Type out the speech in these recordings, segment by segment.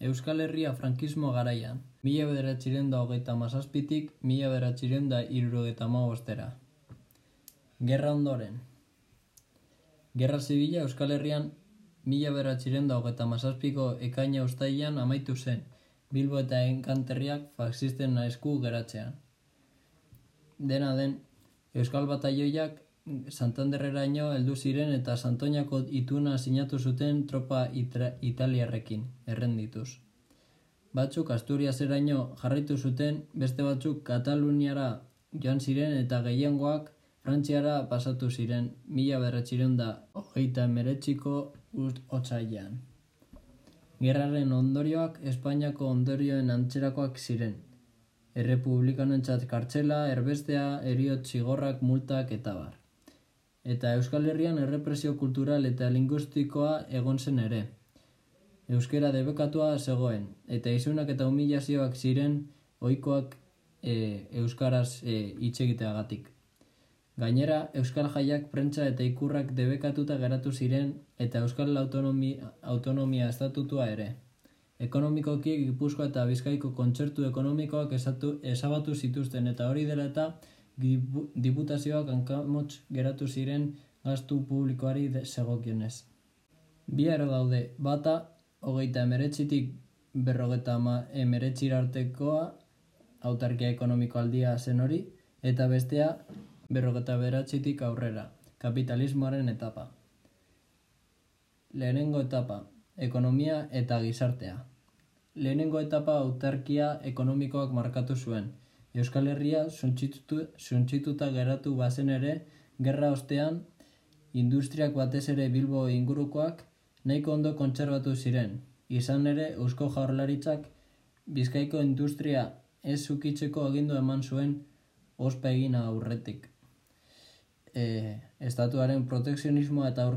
Euskal Herria frankismo garaian, mila bederatxiren da hogeita mazazpitik, mila bederatxiren da irurogeita bostera. Gerra ondoren. Gerra Zibila Euskal Herrian mila bederatxiren da hogeita mazazpiko ekaina ustailan amaitu zen, Bilbo eta enkanterriak faxisten esku geratzean. Dena den, Euskal Bataioiak Santanderreraino heldu ziren eta Santoñako ituna sinatu zuten tropa italiarrekin, errendituz. Batzuk Asturiaseraino jarraitu zuten, beste batzuk Kataluniara joan ziren eta gehiengoak Frantziara pasatu ziren mila berretxiren da hogeita meretxiko otsailean. Gerraren ondorioak Espainiako ondorioen antzerakoak ziren. Errepublikanentzat kartzela, erbestea, eriot zigorrak, multak eta bar eta Euskal Herrian errepresio kultural eta lingustikoa egon zen ere. Euskera debekatua zegoen, eta izunak eta humilazioak ziren ohikoak e, Euskaraz e, itxegiteagatik. Gainera, Euskal Jaiak prentza eta ikurrak debekatuta geratu ziren eta Euskal Autonomia, Autonomia Estatutua ere. Ekonomikoki Gipuzkoa eta Bizkaiko kontzertu ekonomikoak esatu, esabatu zituzten eta hori dela eta diputazioak hankamotz geratu ziren gastu publikoari segokionez. Bi ero daude, bata, hogeita emeretzitik berrogeta emeretzir artekoa, autarkia ekonomiko aldia zen hori, eta bestea, berrogeta beratzitik aurrera, kapitalismoaren etapa. Lehenengo etapa, ekonomia eta gizartea. Lehenengo etapa autarkia ekonomikoak markatu zuen, Euskal Herria suntzituta geratu bazen ere, gerra ostean, industriak batez ere Bilbo ingurukoak nahiko ondo kontserbatu ziren. Izan ere, Eusko Jaurlaritzak Bizkaiko industria ez zukitzeko agindu eman zuen ospa egina aurretik. E, estatuaren protekzionismoa eta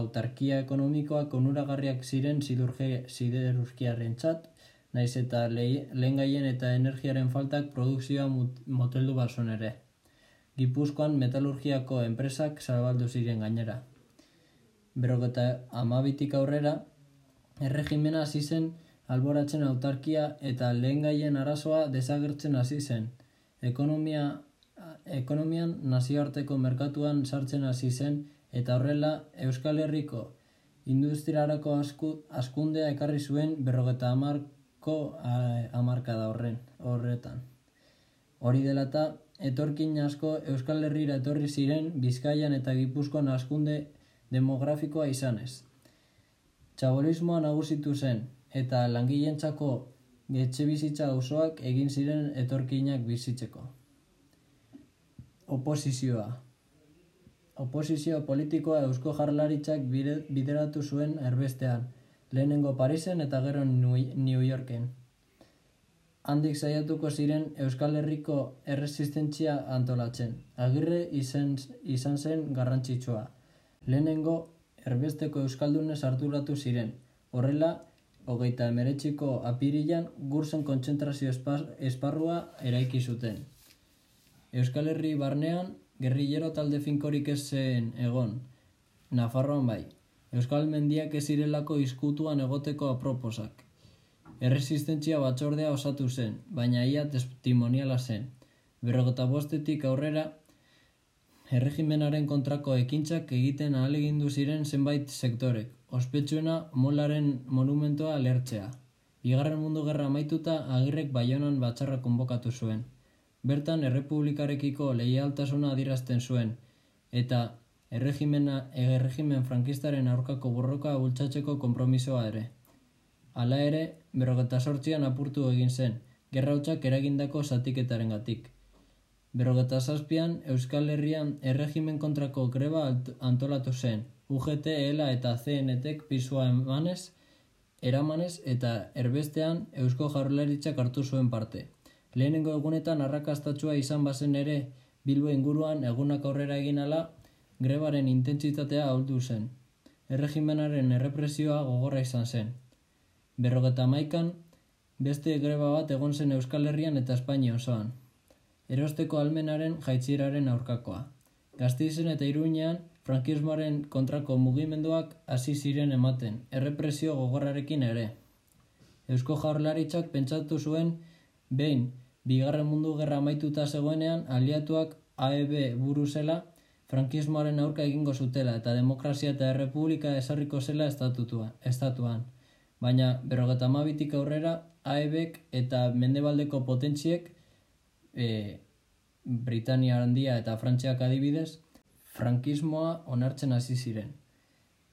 autarkia ekonomikoak onuragarriak ziren siderurgiaren txat, naiz eta lehen eta energiaren faltak produkzioa moteldu basun ere. Gipuzkoan metalurgiako enpresak zabaldu ziren gainera. Berroketa amabitik aurrera, erregimena hasi zen alboratzen autarkia eta lehen gaien arazoa desagertzen hasi zen. Ekonomia, ekonomian nazioarteko merkatuan sartzen hasi zen eta horrela Euskal Herriko industriarako askundea ekarri zuen berrogeta amar amarka da horren, horretan. Hori dela eta, etorkin asko Euskal Herriera etorri ziren Bizkaian eta Gipuzkoan askunde demografikoa izanez. Txabolismoa nagusitu zen eta langileentzako getxe bizitza osoak egin ziren etorkinak bizitzeko. Oposizioa Oposizio politikoa Eusko Jarlaritzak bideratu zuen erbestean, lehenengo Parisen eta gero New Yorken. Handik saiatuko ziren Euskal Herriko erresistentzia antolatzen. Agirre izan, izan zen garrantzitsua. Lehenengo erbesteko Euskaldunez arduratu ziren. Horrela, hogeita emeretxiko apirilan gurzen kontzentrazio esparrua eraiki zuten. Euskal Herri barnean, gerrillero talde finkorik ez zen egon. Nafarroan bai. Euskal mendiak ez irelako izkutuan egoteko aproposak. Erresistentzia batzordea osatu zen, baina ia testimoniala zen. Berrogeta bostetik aurrera, erregimenaren kontrako ekintzak egiten ahalegindu ziren zenbait sektorek, ospetsuena molaren monumentoa lertzea. Bigarren mundu gerra maituta agirrek baionan batzarra konbokatu zuen. Bertan errepublikarekiko leialtasuna adirazten zuen, eta erregimena erregimen frankistaren aurkako borroka bultzatzeko konpromisoa ere. Hala ere, berrogeta sortzian apurtu egin zen, gerra hutsak eragindako zatiketaren gatik. Berrogeta zazpian, Euskal Herrian erregimen kontrako greba antolatu zen, UGT, ELA eta CNTek pisua emanez, eramanez eta erbestean Eusko Jarrolaritzak hartu zuen parte. Lehenengo egunetan arrakastatua izan bazen ere, Bilbo inguruan egunak aurrera egin ala, grebaren intentsitatea ahuldu zen. Erregimenaren errepresioa gogorra izan zen. Berrogeta maikan, beste greba bat egon zen Euskal Herrian eta Espainia osoan. Erosteko almenaren jaitziraren aurkakoa. Gaztizen eta iruinean, frankismoaren kontrako mugimenduak hasi ziren ematen, errepresio gogorrarekin ere. Eusko Jaurlaritzak pentsatu zuen behin bigarren mundu gerra amaituta zegoenean aliatuak AEB buru zela frankismoaren aurka egingo zutela eta demokrazia eta errepublika esarriko zela estatutua, estatuan. Baina berrogeta amabitik aurrera AEBek eta mendebaldeko potentziek e, Britania handia eta Frantziak adibidez frankismoa onartzen hasi ziren.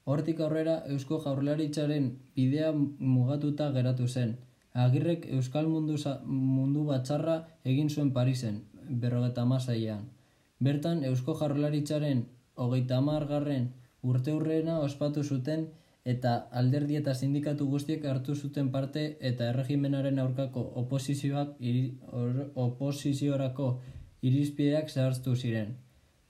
Hortik aurrera Eusko Jaurlaritzaren bidea mugatuta geratu zen. Agirrek Euskal mundu, mundu batzarra egin zuen Parisen, berrogeta masaian. Bertan Eusko Jaurlaritzaren hogeita garren urte hurrena ospatu zuten eta alderdi eta sindikatu guztiek hartu zuten parte eta erregimenaren aurkako oposizioak iri, oposiziorako irizpideak zehartztu ziren.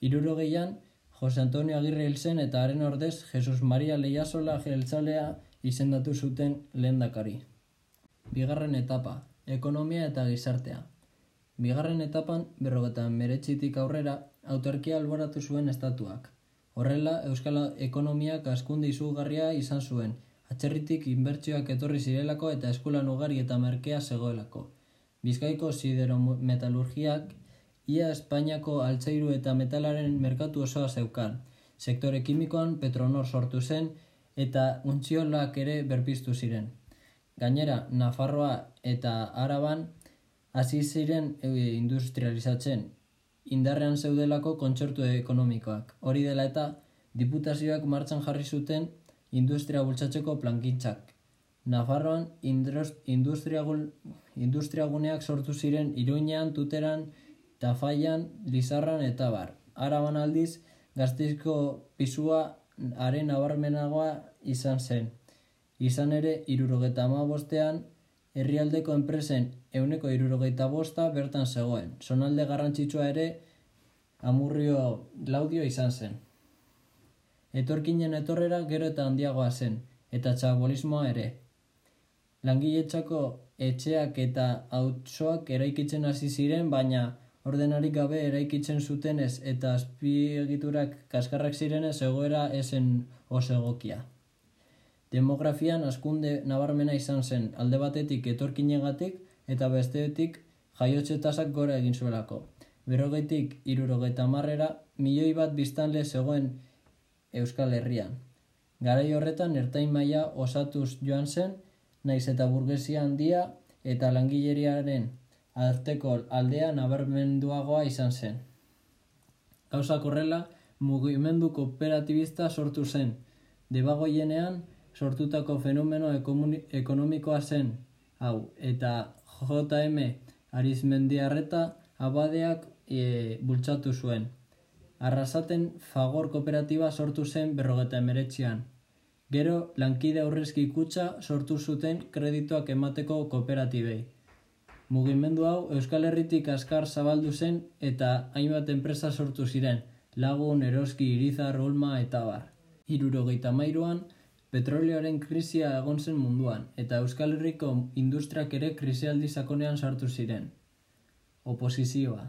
Irurogeian, Jose Antonio Agirre hil eta haren ordez Jesus Maria Leiasola jeltzalea izendatu zuten lehendakari. Bigarren etapa, ekonomia eta gizartea. Bigarren etapan, berrogetan meretxitik aurrera, autarkia alboratu zuen estatuak. Horrela, Euskal Ekonomiak askunde izugarria izan zuen, atxerritik inbertsioak etorri zirelako eta eskulan ugari eta merkea zegoelako. Bizkaiko sidero metalurgiak ia Espainiako altzairu eta metalaren merkatu osoa zeukan. Sektore kimikoan Petronor sortu zen eta untziolak ere berpiztu ziren. Gainera, Nafarroa eta Araban hasi ziren e, industrializatzen, indarrean zeudelako kontzertu ekonomikoak. Hori dela eta, diputazioak martxan jarri zuten industria bultzatzeko plankintzak. Nafarroan industriaguneak sortu ziren iruinean, tuteran, Tafaian, Lizarran eta bar. Araban aldiz, gaztizko pisua haren abarmenagoa izan zen. Izan ere, irurogeta bostean, herrialdeko enpresen euneko irurogeta bosta bertan zegoen. Sonalde garrantzitsua ere, amurrio laudio izan zen. Etorkinen etorrera gero eta handiagoa zen, eta txabolismoa ere. Langiletzako etxeak eta hautsoak eraikitzen hasi ziren, baina ordenarik gabe eraikitzen zutenez eta azpiegiturak kaskarrak zirenez egoera esen oso egokia. Demografian askunde nabarmena izan zen alde batetik etorkinegatik eta bestetik jaiotze tasak gora egin zuelako. Berrogeitik irurogeita marrera milioi bat biztanle zegoen Euskal Herrian. Garai horretan ertain maila osatuz joan zen, naiz eta burgesia handia eta langileriaren arteko aldea nabarmenduagoa izan zen. Gauza korrela, mugimendu kooperatibista sortu zen. Debagoienean, sortutako fenomeno ekonomikoa zen, hau, eta JM Arizmendiarreta abadeak e, bultzatu zuen. Arrasaten fagor kooperatiba sortu zen berrogeta emeretzean. Gero, lankide aurrezki kutsa sortu zuten kredituak emateko kooperatibei. Mugimendu hau Euskal Herritik askar zabaldu zen eta hainbat enpresa sortu ziren, lagun, eroski, irizar, olma eta bar. Hirurogeita mairuan, petrolioaren krisia egon zen munduan, eta Euskal Herriko industriak ere krisialdi sakonean sartu ziren. Oposizioa.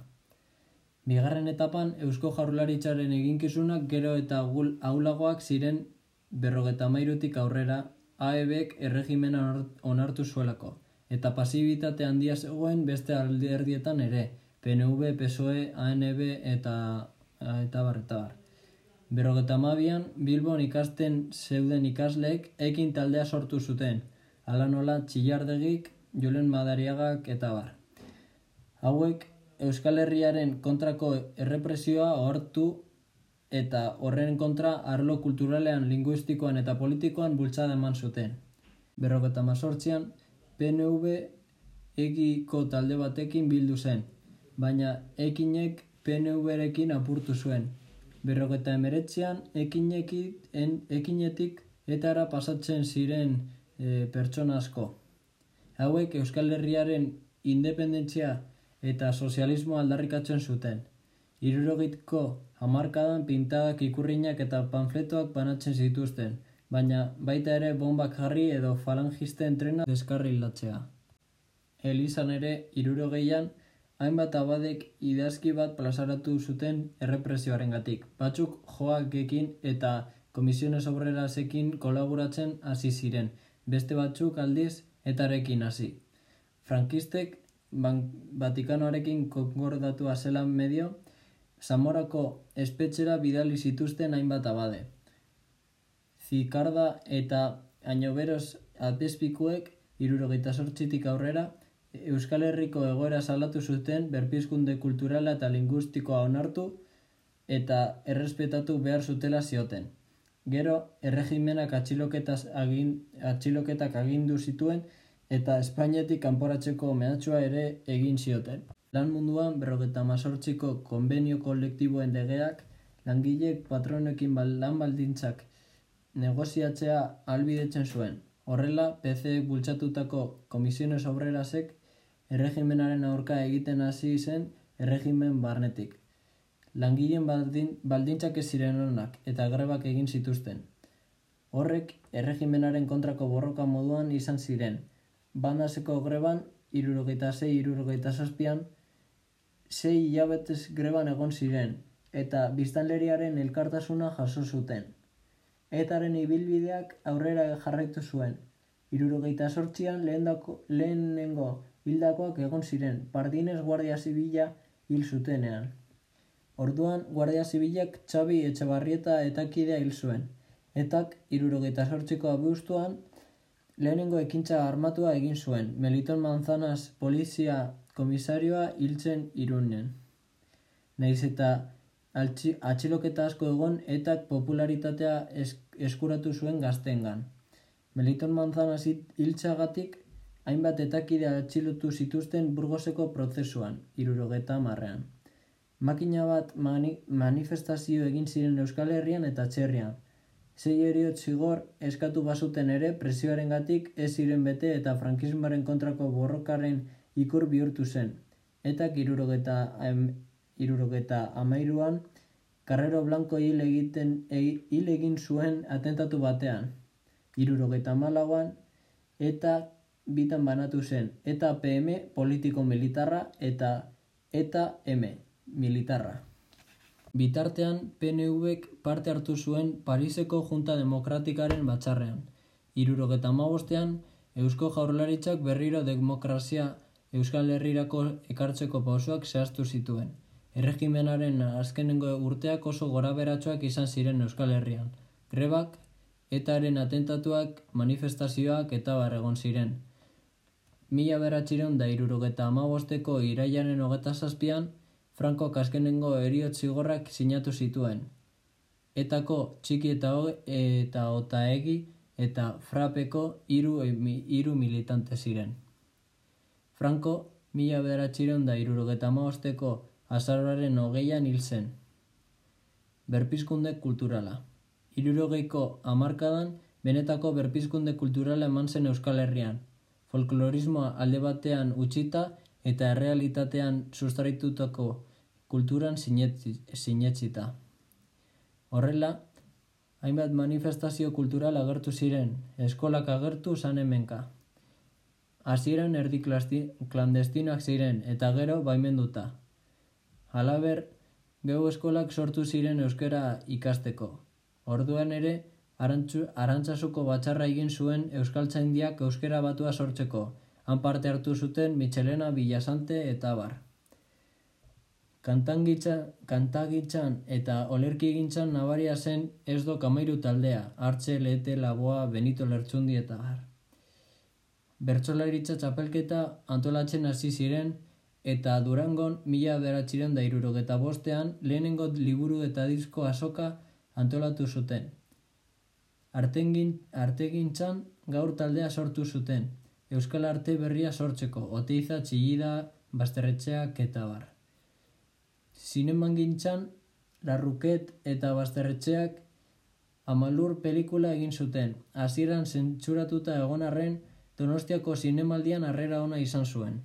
Bigarren etapan, Eusko Jaurlaritzaren eginkizunak gero eta aulagoak ziren berrogeta mairutik aurrera, AEBek erregimena onartu zuelako eta pasibitate handia zegoen beste alderdietan ere, PNV, PSOE, ANB eta eta bar, eta bar. Berrogeta mabian, Bilbon ikasten zeuden ikasleek ekin taldea sortu zuten, ala nola txillardegik, Julen Madariagak eta bar. Hauek, Euskal Herriaren kontrako errepresioa hortu eta horren kontra arlo kulturalean, linguistikoan eta politikoan bultzada eman zuten. Berrogeta mazortzian, PNV egiko talde batekin bildu zen, baina ekinek PNV-rekin apurtu zuen. Berrogeta emeretzean, ekinetik etara pasatzen ziren e, pertsona asko. Hauek Euskal Herriaren independentzia eta sozialismo aldarrikatzen zuten. Irurogitko hamarkadan pintadak ikurriñak eta panfletoak banatzen zituzten, baina baita ere bombak jarri edo falangisten trena deskarrilatzea. Elizan ere, irurogeian, hainbat abadek idazki bat plazaratu zuten errepresioaren gatik. Batzuk joakekin eta komisiones obrerasekin kolaboratzen hasi ziren, beste batzuk aldiz etarekin hasi. Frankistek Vatikanoarekin konkordatua zela medio, Zamorako espetxera bidali zituzten hainbat abade. Zikarda eta Ainoberos atezpikuek irurogeita sortzitik aurrera, Euskal Herriko egoera salatu zuten berpizkunde kulturala eta lingustikoa onartu eta errespetatu behar zutela zioten. Gero, erregimenak atxiloketak agindu zituen eta Espainetik kanporatzeko mehatxua ere egin zioten. Lan munduan berrogeta mazortziko konbenio kolektiboen legeak langileek patronekin lan baldintzak negoziatzea albidetzen zuen. Horrela, PC bultzatutako komisiones obrerasek erregimenaren aurka egiten hasi zen erregimen barnetik. Langileen baldin, baldintzak ez ziren honak eta grebak egin zituzten. Horrek erregimenaren kontrako borroka moduan izan ziren, bandaseko greban, irurogeita zei, irurogeita zazpian, zei hilabetez greban egon ziren, eta biztanleriaren elkartasuna jaso zuten. Etaren ibilbideak aurrera jarraitu zuen. Irurogeita sortzian lehenengo hildakoak egon ziren, pardinez guardia zibila hil zutenean. Orduan, guardia zibilak Txabi Etxabarrieta etakidea hil zuen. Etak, irurogeita sortziko abuztuan, lehenengo ekintza armatua egin zuen, Meliton Manzanas polizia komisarioa hiltzen irunen. Naiz eta atxiloketa asko egon etak popularitatea eskuratu zuen gaztengan. Meliton Manzanas hiltzagatik hainbat etakide atxilotu zituzten burgoseko prozesuan, irurogeta marrean. Makina bat manifestazio egin ziren Euskal Herrian eta Txerrian, Sei eriot zigor eskatu basuten ere presioaren gatik ez ziren bete eta frankismoaren kontrako borrokaren ikur bihurtu zen. Eta irurogeta, irurogeta amairuan, Carrero Blanco hil, egiten, hil egin zuen atentatu batean. Irurogeta malauan, eta bitan banatu zen. Eta PM politiko militarra eta eta M militarra. Bitartean, PNV-ek parte hartu zuen Pariseko Junta Demokratikaren batzarrean. Irurogeta magostean, Eusko Jaurlaritzak berriro demokrazia Euskal Herrirako ekartzeko pausoak zehaztu zituen. Erregimenaren azkenengo urteak oso gora beratxoak izan ziren Euskal Herrian. Grebak, etaren atentatuak, manifestazioak eta barregon ziren. Mila beratxireun da irurogeta amabosteko iraiaren hogeta zazpian, Franco kaskenengo eriot zigorrak sinatu zituen. Etako txiki eta hoge eta ota egi eta frapeko iru, iru militante ziren. Franco, mila beratxiron da irurogeta maosteko azarroaren hogeian hil zen. Berpizkunde kulturala. Irurogeiko amarkadan, benetako berpizkunde kulturala eman zen Euskal Herrian. Folklorismoa alde batean utxita eta errealitatean sustaritutako kulturan sinetsita. Horrela, hainbat manifestazio kultural agertu ziren, eskolak agertu zan hemenka. Hasieran erdi klandestinoak ziren eta gero baimenduta. Halaber, geu eskolak sortu ziren euskera ikasteko. Orduan ere, arantzasuko batxarra egin zuen euskaltzaindiak euskera batua sortzeko. Han parte hartu zuten Michelena, Villasante eta Bar. Kantangitza, kantagitzan eta olerki egintzan nabaria zen ez do kamairu taldea, hartze, lehete, laboa, benito lertzundi eta har. Bertzolaritza txapelketa antolatzen hasi ziren eta Durangon mila beratxiren da irurogeta bostean lehenengo liburu eta disko asoka antolatu zuten. Artengin, artegintzan gaur taldea sortu zuten, Euskal Arte berria sortzeko, oteiza, txillida, basterretxeak eta bar. Zineman gintzan, larruket eta bazterretxeak amalur pelikula egin zuten. Hasieran zentzuratuta egon arren, donostiako zinemaldian harrera ona izan zuen.